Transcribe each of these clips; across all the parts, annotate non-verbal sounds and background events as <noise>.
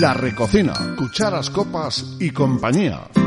La Recocina, cucharas, copas y compañía.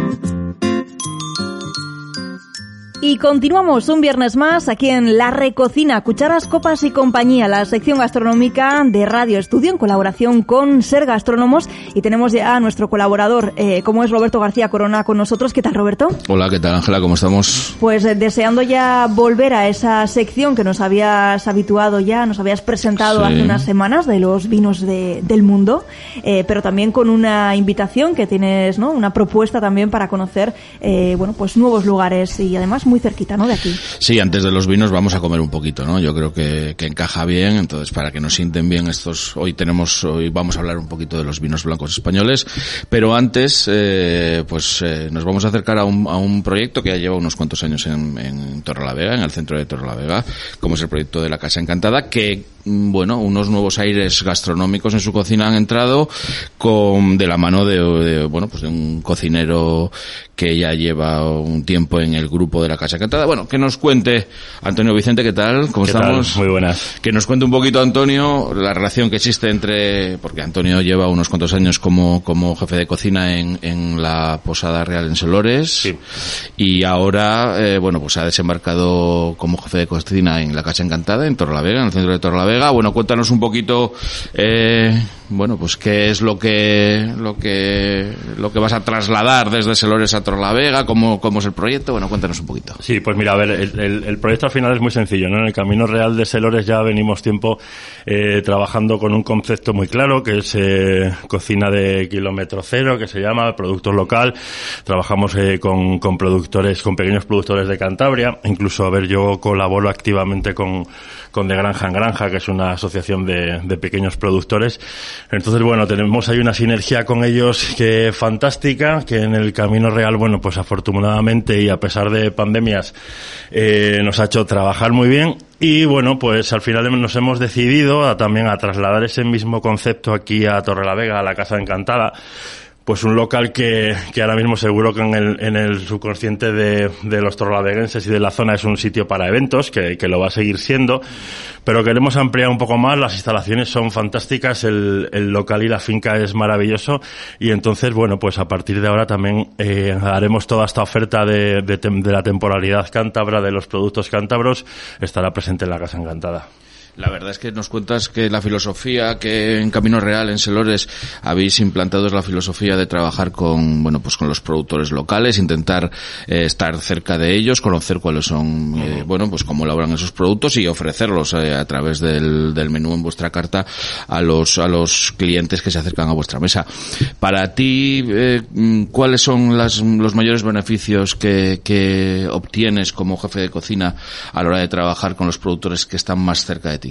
Y continuamos un viernes más aquí en La Recocina, Cucharas, Copas y Compañía, la sección gastronómica de Radio Estudio en colaboración con Ser Gastrónomos. Y tenemos ya a nuestro colaborador, eh, como es Roberto García Corona, con nosotros. ¿Qué tal, Roberto? Hola, ¿qué tal, Ángela? ¿Cómo estamos? Pues eh, deseando ya volver a esa sección que nos habías habituado ya, nos habías presentado hace unas semanas de los vinos de, del mundo, eh, pero también con una invitación que tienes, ¿no? Una propuesta también para conocer, eh, bueno, pues nuevos lugares y además muy cerquita. De aquí. Sí, antes de los vinos vamos a comer un poquito, ¿no? Yo creo que, encaja bien, entonces para que nos sienten bien estos, hoy tenemos, hoy vamos a hablar un poquito de los vinos blancos españoles, pero antes, eh, pues eh, nos vamos a acercar a un, a un proyecto que ya lleva unos cuantos años en, en Torrelavega, en el centro de Torrelavega, como es el proyecto de la Casa Encantada, que bueno, unos nuevos aires gastronómicos en su cocina han entrado con de la mano de, de, bueno, pues de un cocinero que ya lleva un tiempo en el grupo de la Casa Encantada. Bueno, que nos cuente Antonio Vicente, ¿qué tal? ¿Cómo ¿Qué estamos? Tal? Muy buenas. Que nos cuente un poquito Antonio la relación que existe entre, porque Antonio lleva unos cuantos años como, como jefe de cocina en, en la Posada Real en Solores sí. y ahora, eh, bueno, pues ha desembarcado como jefe de cocina en la Casa Encantada, en Torrelavega, en el centro de Torrelavega. Bueno, cuéntanos un poquito, eh, bueno, pues qué es lo que, lo que, lo que vas a trasladar desde Solores a Torrelavega, cómo, cómo es el proyecto. Bueno, cuéntanos un poquito. Sí, pues mira, a ver, el, el, proyecto al final es muy sencillo, ¿no? En el Camino Real de Selores ya venimos tiempo eh, trabajando con un concepto muy claro, que es eh, cocina de kilómetro cero, que se llama productor local. Trabajamos eh, con, con productores, con pequeños productores de Cantabria. Incluso, a ver, yo colaboro activamente con, con De Granja en Granja, que es una asociación de, de pequeños productores. Entonces, bueno, tenemos ahí una sinergia con ellos que fantástica, que en el Camino Real, bueno, pues afortunadamente y a pesar de pandemias, eh, nos ha hecho trabajar muy bien y bueno, pues al final nos hemos decidido a, también a trasladar ese mismo concepto aquí a Torrelavega, a la Casa Encantada. Pues un local que, que ahora mismo seguro que en el, en el subconsciente de, de los torrelaveguenses y de la zona es un sitio para eventos, que, que lo va a seguir siendo, pero queremos ampliar un poco más, las instalaciones son fantásticas, el, el local y la finca es maravilloso y entonces, bueno, pues a partir de ahora también eh, haremos toda esta oferta de, de, de la temporalidad cántabra, de los productos cántabros, estará presente en la Casa Encantada. La verdad es que nos cuentas que la filosofía que en Camino Real, en Selores, habéis implantado es la filosofía de trabajar con, bueno, pues con los productores locales, intentar eh, estar cerca de ellos, conocer cuáles son, eh, bueno, pues cómo elaboran esos productos y ofrecerlos eh, a través del, del menú en vuestra carta a los, a los clientes que se acercan a vuestra mesa. Para ti, ¿cuáles son las, los mayores beneficios que, que obtienes como jefe de cocina a la hora de trabajar con los productores que están más cerca de ti?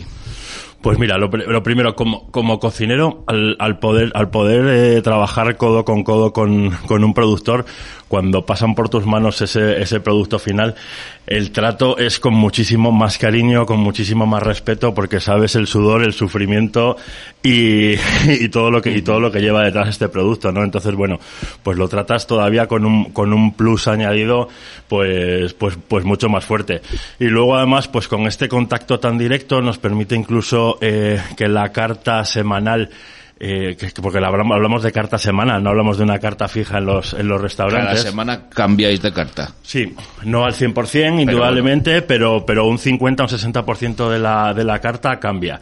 Pues mira, lo, lo primero, como, cocinero, al, al poder, al poder eh, trabajar codo con codo con, con un productor, cuando pasan por tus manos ese, ese producto final, el trato es con muchísimo más cariño, con muchísimo más respeto, porque sabes el sudor, el sufrimiento y, <laughs> y todo lo que, y todo lo que lleva detrás este producto, ¿no? Entonces, bueno, pues lo tratas todavía con un, con un plus añadido, pues, pues, pues mucho más fuerte. Y luego además, pues con este contacto tan directo nos permite incluso eh, que la carta semanal eh, que, porque hablamos, de carta semanal, no hablamos de una carta fija en los, en los restaurantes. Cada semana cambiáis de carta. Sí, no al 100%, indudablemente, pero, pero un 50 o un 60% de la, de la carta cambia.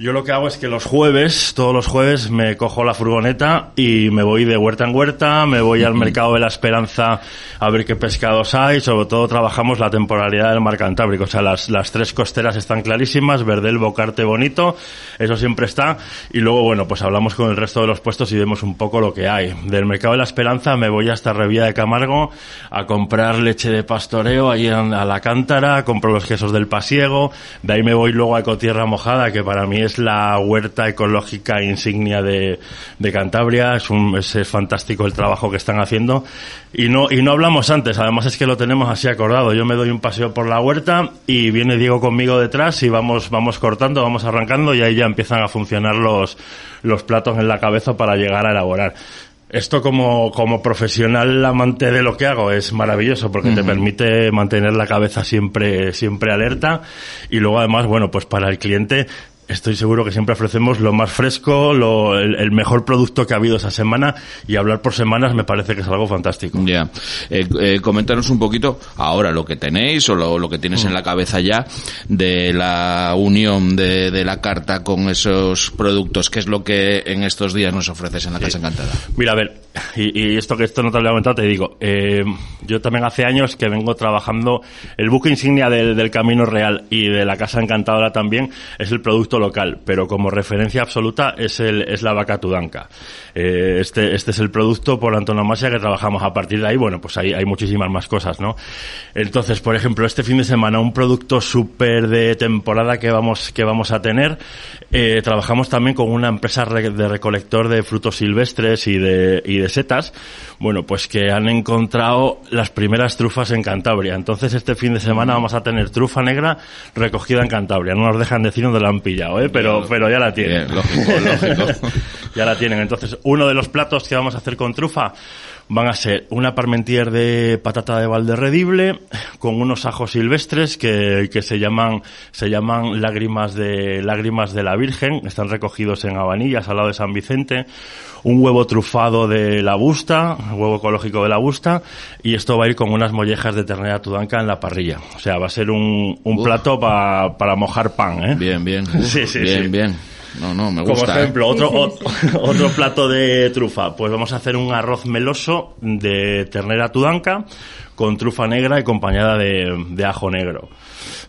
Yo lo que hago es que los jueves, todos los jueves, me cojo la furgoneta y me voy de huerta en huerta, me voy al mercado de la esperanza a ver qué pescados hay, sobre todo trabajamos la temporalidad del mar Cantábrico, o sea, las, las tres costeras están clarísimas, Verdel, Bocarte, Bonito, eso siempre está, y luego, bueno, pues hablamos con el resto de los puestos y vemos un poco lo que hay. Del mercado de la esperanza me voy hasta Revía de Camargo a comprar leche de pastoreo allí a la cántara, compro los quesos del pasiego, de ahí me voy luego a Ecotierra Mojada, que para mí es es la huerta ecológica insignia de, de Cantabria. Es, un, es, es, fantástico el trabajo que están haciendo. Y no, y no hablamos antes, además es que lo tenemos así acordado. Yo me doy un paseo por la huerta y viene Diego conmigo detrás y vamos, vamos cortando, vamos arrancando y ahí ya empiezan a funcionar los, los platos en la cabeza para llegar a elaborar. Esto como, como profesional amante de lo que hago es maravilloso porque uh -huh. te permite mantener la cabeza siempre, siempre alerta y luego además, bueno, pues para el cliente estoy seguro que siempre ofrecemos lo más fresco, lo, el, mejor producto que ha habido esa semana y hablar por semanas me parece que es algo fantástico. Ya. Eh, eh, coméntanos un poquito ahora lo que tenéis o lo, que tienes en la cabeza ya de la unión de, de, la carta con esos productos. ¿Qué es lo que en estos días nos ofreces en la Casa Encantada? Mira, a ver, y, esto que esto no te lo he comentado, te digo, eh, yo también hace años que vengo trabajando, el buque insignia del, del Camino Real y de la Casa Encantadora también es el producto local, pero como referencia absoluta es, el, es la vaca tudanca. Eh, este, este es el producto por antonomasia que trabajamos. A partir de ahí, bueno, pues hay, hay muchísimas más cosas, ¿no? Entonces, por ejemplo, este fin de semana, un producto súper de temporada que vamos, que vamos a tener, eh, trabajamos también con una empresa de recolector de frutos silvestres y de, y de setas, bueno, pues que han encontrado las primeras trufas en Cantabria. Entonces, este fin de semana vamos a tener trufa negra recogida en Cantabria. No nos dejan decir dónde la han pillado, ¿eh? Pero, pero ya la tienen. lógico, lógico. <laughs> ya la tienen. Entonces, uno de los platos que vamos a hacer con trufa van a ser una parmentier de patata de valderredible con unos ajos silvestres que, que se llaman se llaman lágrimas de lágrimas de la Virgen, están recogidos en Habanillas al lado de San Vicente, un huevo trufado de la busta, huevo ecológico de la busta y esto va a ir con unas mollejas de ternera tudanca en la parrilla. O sea, va a ser un, un plato para mojar pan, ¿eh? Bien, bien. <laughs> sí, sí, bien, bien. No, no, me gusta. Como ¿eh? ejemplo, otro, <laughs> otro, plato de trufa. Pues vamos a hacer un arroz meloso de ternera tudanca con trufa negra y acompañada de, de ajo negro.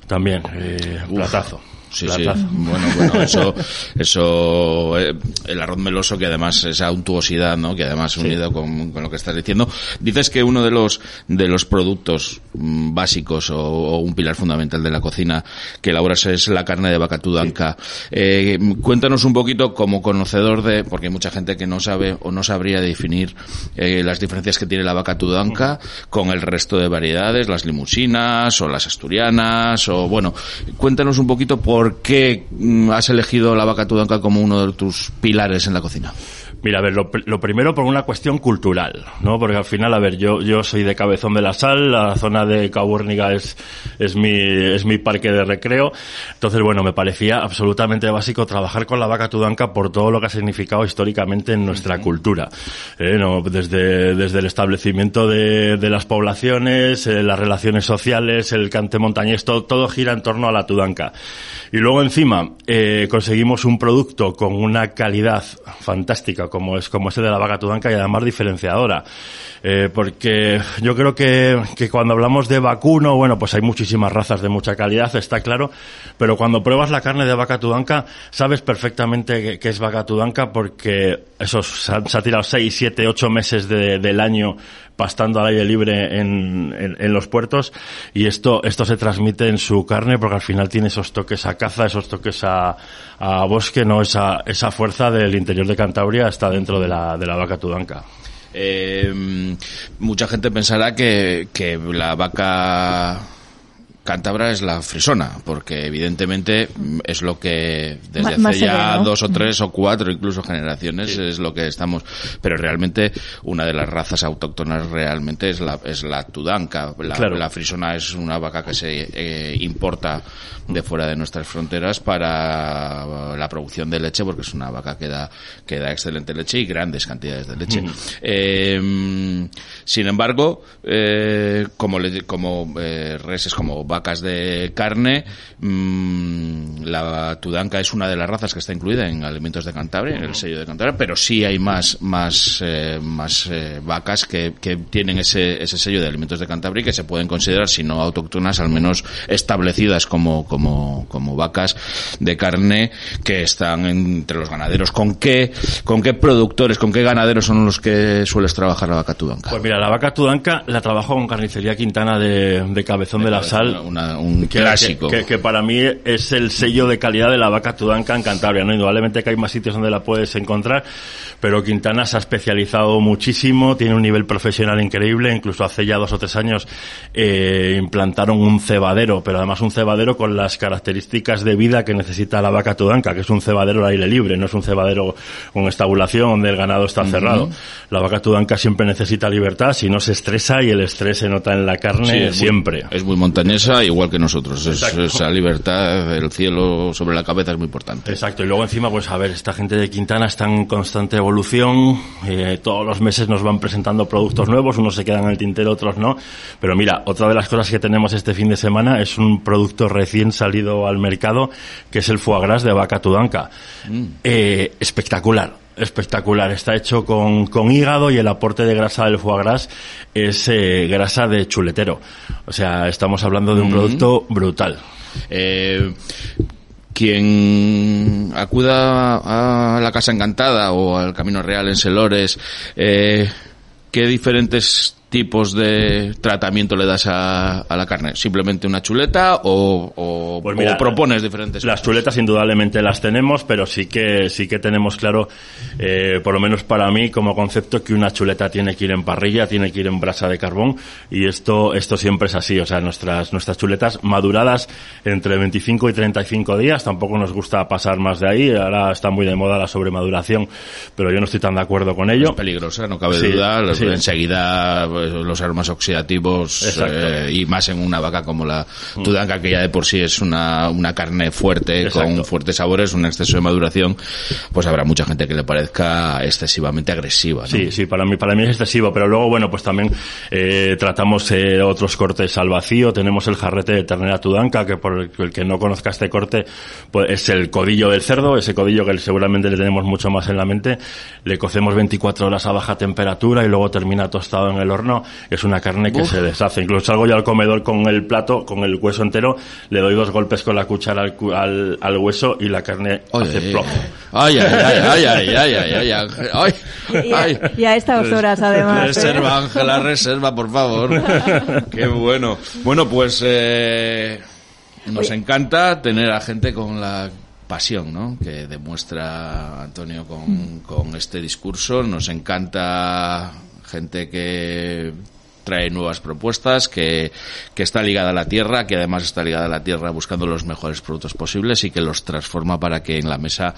También, eh, platazo. Sí, sí. Bueno, bueno, <laughs> eso, eso, eh, el arroz meloso que además esa untuosidad, ¿no? Que además unido con, con, lo que estás diciendo. Dices que uno de los, de los productos mm, básicos o, un pilar fundamental de la cocina que elaboras es la carne de vaca tudanca. Eh, cuéntanos un poquito como conocedor de, porque hay mucha gente que no sabe o no sabría definir eh, las diferencias que tiene la vaca tudanca con el resto de variedades, las limusinas o las asturianas o bueno, cuéntanos un poquito por ¿por qué mm, has elegido la vaca tudanca como uno de tus pilares en la cocina? Mira, a ver, lo, primero por una cuestión cultural, ¿no? Porque al final, a ver, yo, yo soy de Cabezón de la Sal, la zona de Cabúrniga es, es mi, es mi parque de recreo. Entonces, bueno, me parecía absolutamente básico trabajar con la vaca tudanca por todo lo que ha significado históricamente en nuestra cultura. ¿eh? ¿no? Desde, desde el establecimiento de, de las poblaciones, eh, las relaciones sociales, el cante montañés, todo, todo gira en torno a la tudanca. Y luego encima, eh, conseguimos un producto con una calidad fantástica como es como ese de la vaca tudanca y además diferenciadora. Eh, porque yo creo que, que cuando hablamos de vacuno, bueno, pues hay muchísimas razas de mucha calidad, está claro, pero cuando pruebas la carne de vaca tudanca, sabes perfectamente que, es vaca tudanca porque esos se, ha tirado 6, 7, 8 meses del año pastando al aire libre en, en, los puertos y esto, esto se transmite en su carne porque al final tiene esos toques a caza, esos toques a, a bosque, no esa, esa fuerza del interior de Cantabria está dentro de la, de la vaca tudanca. Eh, mucha gente pensará que, que la vaca cántabra es la frisona, porque evidentemente es lo que desde hace ya dos o tres o cuatro incluso generaciones es lo que estamos, pero realmente una de las razas autóctonas realmente es la es la tudanca, la, frisona es una vaca que se eh, importa de fuera de nuestras fronteras para la producción de leche, porque es una vaca que da que da excelente leche y grandes cantidades de leche. Eh, sin embargo, eh, como como reses como vacas de carne. Mm, la tudanca es una de las razas que está incluida en alimentos de Cantabria, en el sello de Cantabria, pero sí hay más, más, eh, más eh, vacas que, que tienen ese, ese sello de alimentos de Cantabria y que se pueden considerar, si no autóctonas, al menos establecidas como, como, como vacas de carne que están entre los ganaderos. ¿Con qué, con qué productores, con qué ganaderos son los que sueles trabajar la vaca tudanca? Pues mira, la vaca tudanca la trabajo con Carnicería Quintana de, de Cabezón de, la Sal. Una, un clásico. Que, para mí es el sello de calidad de la vaca tudanca en Cantabria, ¿no? Indudablemente que hay más sitios donde la puedes encontrar, pero Quintana se ha especializado muchísimo, tiene un nivel profesional increíble, incluso hace ya dos o tres años eh, implantaron un cebadero, pero además un cebadero con las características de vida que necesita la vaca tudanca, que es un cebadero al aire libre, no es un cebadero con estabulación donde el ganado está cerrado. La vaca tudanca siempre necesita libertad, si no se estresa y el estrés se nota en la carne siempre. es muy montañesa casa igual que nosotros. esa libertad, el cielo sobre la cabeza es muy importante. Exacto. Y luego encima, pues a ver, esta gente de Quintana está en constante evolución. Eh, todos los meses nos van presentando productos nuevos. Unos se quedan en el tintero, otros no. Pero mira, otra de las cosas que tenemos este fin de semana es un producto recién salido al mercado, que es el foie gras de vaca tudanca. Mm. Eh, espectacular espectacular. Está hecho con, con, hígado y el aporte de grasa del foie gras es eh, grasa de chuletero. O sea, estamos hablando de un mm. producto brutal. Eh, quien acuda a la Casa Encantada o al Camino Real en Selores, eh, ¿qué diferentes tipos de tratamiento le das a, la carne? ¿Simplemente una chuleta o, pues propones diferentes? Las chuletas indudablemente las tenemos, pero sí que sí que tenemos claro, eh, por lo menos para mí como concepto, que una chuleta tiene que ir en parrilla, tiene que ir en brasa de carbón y esto esto siempre es así. O sea, nuestras nuestras chuletas maduradas entre 25 y 35 días, tampoco nos gusta pasar más de ahí. Ahora está muy de moda la sobremaduración, pero yo no estoy tan de acuerdo con ello. Es peligrosa, no cabe duda. Enseguida pues, los aromas oxidativos eh, y más en una vaca como la mm. tudanca que ya de por sí es una, una carne fuerte con fuertes sabores, un exceso de maduración, pues habrá mucha gente que le parezca excesivamente agresiva. Sí, sí, para mí, para mí es excesivo, pero luego, bueno, pues también eh, tratamos eh, otros cortes al vacío, tenemos el jarrete de ternera tudanca, que por el, que no conozca este corte, pues es el codillo del cerdo, ese codillo que seguramente le tenemos mucho más en la mente, le cocemos 24 horas a baja temperatura y luego termina tostado en el horno es una carne que se deshace. Incluso salgo yo al comedor con el plato, con el hueso entero, le doy dos golpes con la cuchara al, al, hueso y la carne hace plop. Ay, ay, ay, ay, ay, <laughs> ay, ay, ay, Y a, estas horas, además. Reserva, Ángela, reserva, por favor. <laughs> Qué bueno. Bueno, pues eh, nos encanta tener a gente con la pasión ¿no? que demuestra Antonio con, con este discurso. Nos encanta gente que trae nuevas propuestas, que, que, está ligada a la tierra, que además está ligada a la tierra buscando los mejores productos posibles y que los transforma para que en la mesa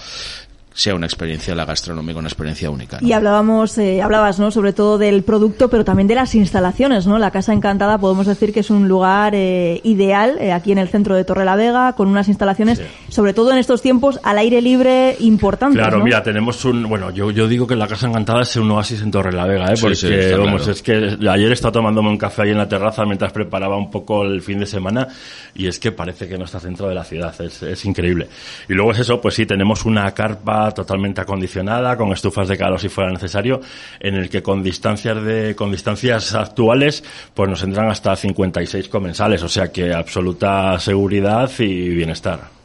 sea una experiencia la gastronómica, una experiencia única. Y hablábamos, eh, hablabas, ¿no? Sobre todo del producto, pero también de las instalaciones, ¿no? La Casa Encantada podemos decir que es un lugar eh, ideal eh, aquí en el centro de Torre la Vega, con unas instalaciones, sobre todo en estos tiempos, al aire libre importantes. Claro, mira, tenemos un, bueno, yo, yo digo que la Casa Encantada es un oasis en Torre la Vega, ¿eh? Porque, vamos, es que ayer estaba tomándome un café ahí en la terraza mientras preparaba un poco el fin de semana y es que parece que no está centro de la ciudad, es, es increíble. Y luego es eso, pues sí, tenemos una carpa totalmente acondicionada, con estufas de calor si fuera necesario, en el que con distancias de, con distancias actuales, pues nos entran hasta 56 comensales, o sea que absoluta seguridad y bienestar.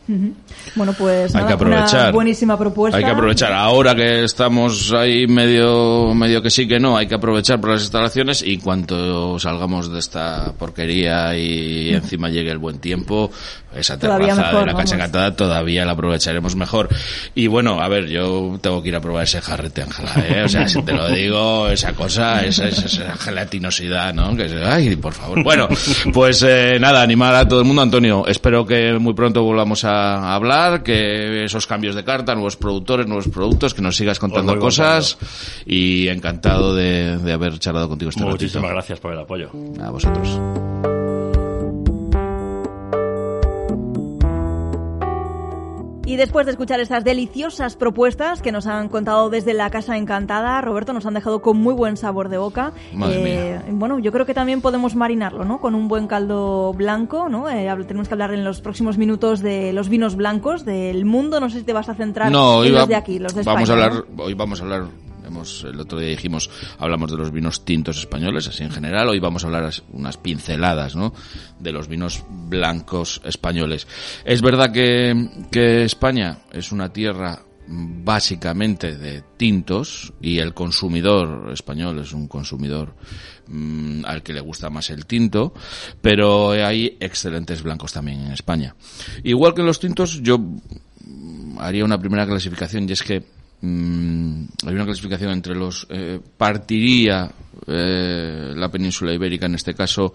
Bueno, pues hay que aprovechar. buenísima propuesta. Hay que aprovechar. Ahora que estamos ahí medio, medio que sí que no, hay que aprovechar por las instalaciones y cuanto salgamos de esta porquería y encima llegue el buen tiempo, esa terraza de la cancha encantada todavía la aprovecharemos mejor. Y bueno, a ver, yo tengo que ir a probar ese jarrete, Ángela, ¿eh? O sea, si te lo digo, esa cosa, esa, esa, gelatinosidad, ¿no? Que, ay, por favor. Bueno, pues eh, nada, animar a todo el mundo, Antonio. Espero que muy pronto volvamos a hablar, que esos cambios de carta, nuevos productores, nuevos productos, que nos sigas contando cosas y encantado de, haber charlado contigo este Muchísimas gracias por el apoyo. A vosotros. Y después de escuchar estas deliciosas propuestas que nos han contado desde la Casa Encantada, Roberto, nos han dejado con muy buen sabor de boca. Eh, bueno, yo creo que también podemos marinarlo, ¿no? Con un buen caldo blanco, ¿no? Eh, tenemos que hablar en los próximos minutos de los vinos blancos del mundo. No sé si te vas a centrar en los de aquí, los de España. Vamos a hablar, hoy vamos a hablar Hemos, el otro día dijimos, hablamos de los vinos tintos españoles, así en general. Hoy vamos a hablar unas pinceladas, ¿no? De los vinos blancos españoles. Es verdad que, que España es una tierra básicamente de tintos y el consumidor español es un consumidor mm, al que le gusta más el tinto, pero hay excelentes blancos también en España. Igual que los tintos, yo haría una primera clasificación y es que Mm, hay una clasificación entre los eh, partiría eh, la península ibérica en este caso,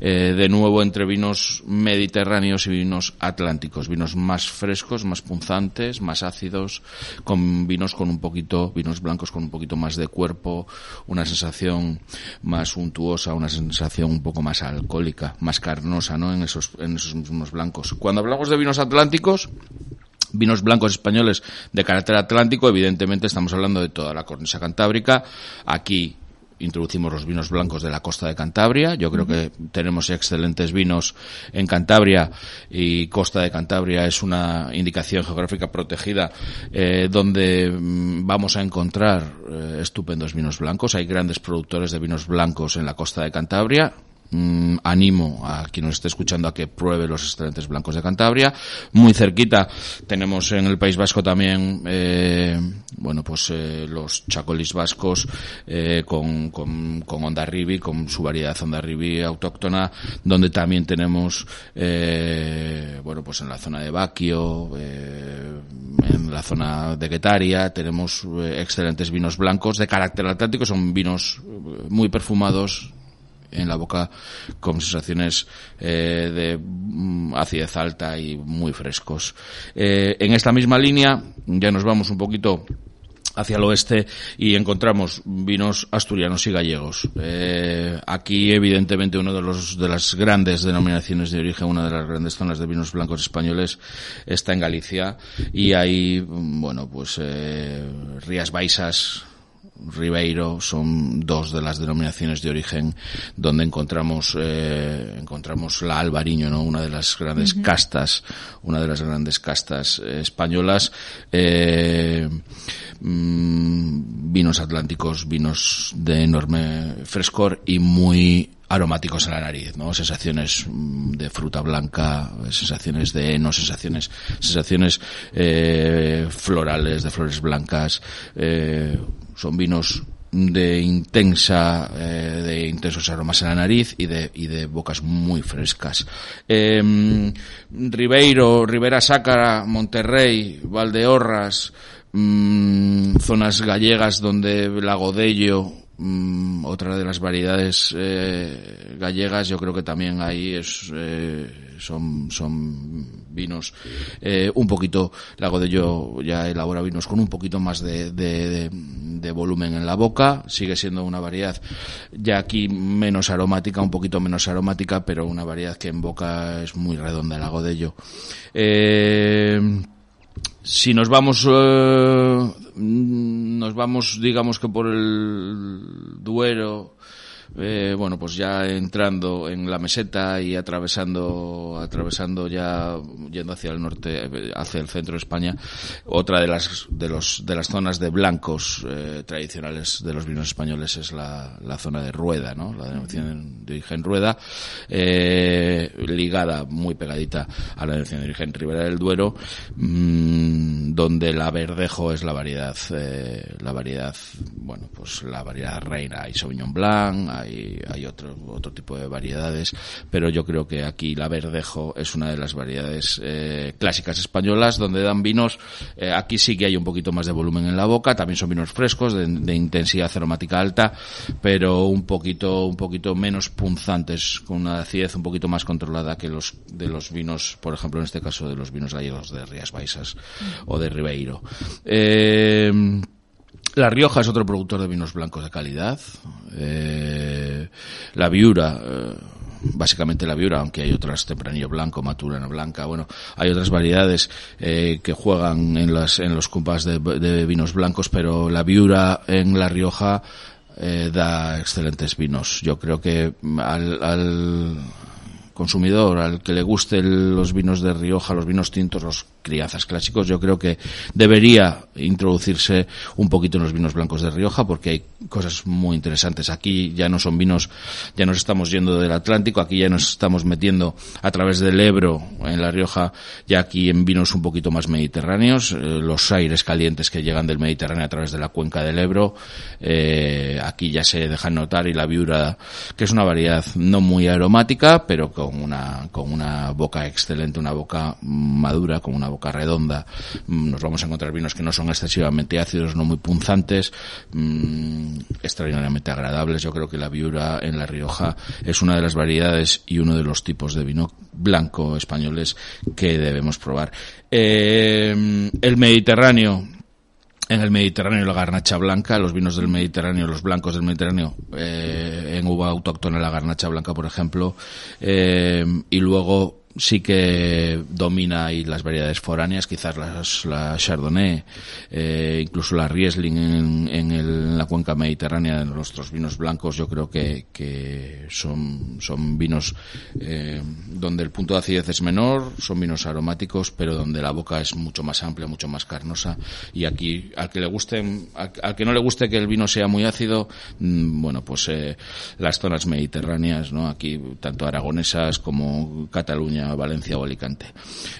eh, de nuevo entre vinos mediterráneos y vinos atlánticos, vinos más frescos, más punzantes, más ácidos, con vinos con un poquito, vinos blancos con un poquito más de cuerpo, una sensación más untuosa, una sensación un poco más alcohólica, más carnosa, ¿no? En esos, en esos mismos blancos. Cuando hablamos de vinos atlánticos, vinos blancos españoles de carácter atlántico, evidentemente estamos hablando de toda la cornisa cantábrica. Aquí introducimos los vinos blancos de la costa de Cantabria. Yo creo que tenemos excelentes vinos en Cantabria y costa de Cantabria es una indicación geográfica protegida eh, donde mm, vamos a encontrar eh, estupendos vinos blancos. Hay grandes productores de vinos blancos en la costa de Cantabria. Mm, animo a quien nos esté escuchando a que pruebe los excelentes blancos de Cantabria. Muy cerquita tenemos en el País Vasco también, eh, bueno, pues eh, los chacolis vascos eh, con, con, con Ondarribi, con su variedad Ondarribi autóctona, donde también tenemos, eh, bueno, pues en la zona de Baquio, eh, en la zona de Guetaria, tenemos eh, excelentes vinos blancos de carácter atlántico, son vinos muy perfumados, en la boca con sensaciones eh, de mm, acidez alta y muy frescos. Eh, en esta misma línea ya nos vamos un poquito hacia el oeste y encontramos vinos asturianos y gallegos. Eh, aquí, evidentemente, uno de los de las grandes denominaciones de origen, una de las grandes zonas de vinos blancos españoles está en Galicia y ahí, bueno, pues eh, Rías Baixas, Ribeiro son dos de las denominaciones de origen donde encontramos eh, encontramos la Albariño, ¿no? Una de las grandes uh -huh. castas, una de las grandes castas eh, españolas. Eh, mmm, vinos atlánticos, vinos de enorme frescor y muy aromáticos a la nariz, ¿no? Sensaciones de fruta blanca, sensaciones de heno, sensaciones, sensaciones eh, florales, de flores blancas, eh, son vinos de intensa eh, de intensos aromas en la nariz y de y de bocas muy frescas. Eh, Ribeiro Ribera Sácara Monterrey Valdeorras mmm, zonas gallegas donde Lago Dello Mm, otra de las variedades eh, gallegas, yo creo que también ahí es, eh, son, son vinos eh, un poquito, Lago de Yo ya elabora vinos con un poquito más de, de, volumen en la boca, sigue siendo una variedad ya aquí menos aromática, un poquito menos aromática, pero una variedad que en boca es muy redonda, el Lago de Yo. Eh, si nos vamos eh, nos vamos digamos que por el Duero eh, bueno, pues ya entrando en la meseta y atravesando, atravesando ya, yendo hacia el norte, hacia el centro de España, otra de las, de los, de las zonas de blancos eh, tradicionales de los vinos españoles es la, la zona de Rueda, ¿no? La denominación de origen Rueda, eh, ligada muy pegadita a la denominación de origen Ribera del Duero, mmm, donde la verdejo es la variedad, eh, la variedad, bueno, pues la variedad reina, hay Sauvignon Blanc, hay, hay otro, otro tipo de variedades, pero yo creo que aquí la verdejo es una de las variedades eh, clásicas españolas donde dan vinos, eh, aquí sí que hay un poquito más de volumen en la boca, también son vinos frescos, de, de intensidad aromática alta, pero un poquito, un poquito menos punzantes, con una acidez un poquito más controlada que los de los vinos, por ejemplo en este caso de los vinos gallegos de Rías Baixas o de Ribeiro. Eh, la Rioja es otro productor de vinos blancos de calidad. Eh, la Viura, eh, básicamente la Viura, aunque hay otras Tempranillo Blanco, Maturana Blanca, bueno, hay otras variedades eh, que juegan en, las, en los compas de, de, vinos blancos, pero la Viura en La Rioja eh, da excelentes vinos. Yo creo que al, al consumidor, al que le gusten los vinos de Rioja, los vinos tintos, los crianzas clásicos, yo creo que debería introducirse un poquito en los vinos blancos de Rioja porque hay cosas muy interesantes. Aquí ya no son vinos, ya nos estamos yendo del Atlántico, aquí ya nos estamos metiendo a través del Ebro en La Rioja, ya aquí en vinos un poquito más mediterráneos, eh, los aires calientes que llegan del Mediterráneo a través de la cuenca del Ebro, eh, aquí ya se dejan notar y la viura, que es una variedad no muy aromática, pero con una, con una boca excelente, una boca madura, con una boca redonda. Nos vamos a encontrar vinos que no son excesivamente ácidos, no muy punzantes, mm, extraordinariamente agradables. Yo creo que la Viura en La Rioja es una de las variedades y uno de los tipos de vino blanco españoles que debemos probar. Eh, el Mediterráneo, en el Mediterráneo la garnacha blanca, los vinos del Mediterráneo, los blancos del Mediterráneo, eh, en uva autóctona la garnacha blanca, por ejemplo, eh, y luego sí que domina ahí las variedades foráneas, quizás las, la Chardonnay, eh, incluso la Riesling en, en, el, en, la cuenca mediterránea de nuestros vinos blancos, yo creo que, son, son vinos eh, donde el punto de acidez es menor, son vinos aromáticos, pero donde la boca es mucho más amplia, mucho más carnosa. Y aquí, al que le guste, al, que no le guste que el vino sea muy ácido, mmm, bueno, pues eh, las zonas mediterráneas, ¿no? Aquí, tanto aragonesas como Cataluña, Valencia o Alicante.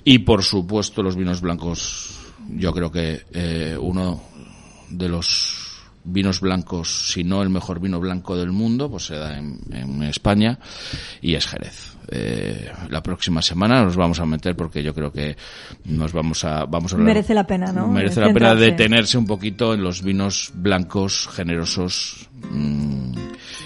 Y por supuesto los vinos blancos, yo creo que eh, uno de los vinos blancos, si no el mejor vino blanco del mundo, pues se da en, en España y es Jerez. Eh, la próxima semana nos vamos a meter porque yo creo que nos vamos a vamos a hablar, merece la pena no merece la pena detenerse un poquito en los vinos blancos generosos mmm,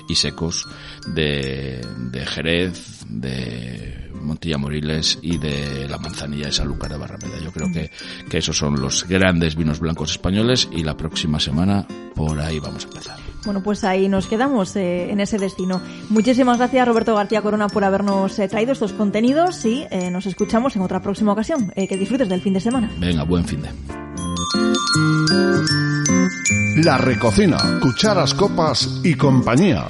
y secos de, de Jerez de Montilla Moriles y de la Manzanilla de Sanlúcar de Barrameda. Yo creo que, que esos son los grandes vinos blancos españoles y la próxima semana por ahí vamos a empezar. Bueno, pues ahí nos quedamos eh, en ese destino. Muchísimas gracias Roberto García Corona por habernos eh, traído estos contenidos y eh, nos escuchamos en otra próxima ocasión. que disfrutes del fin de semana. Venga, buen fin de. La Recocina, cucharas, copas y compañía.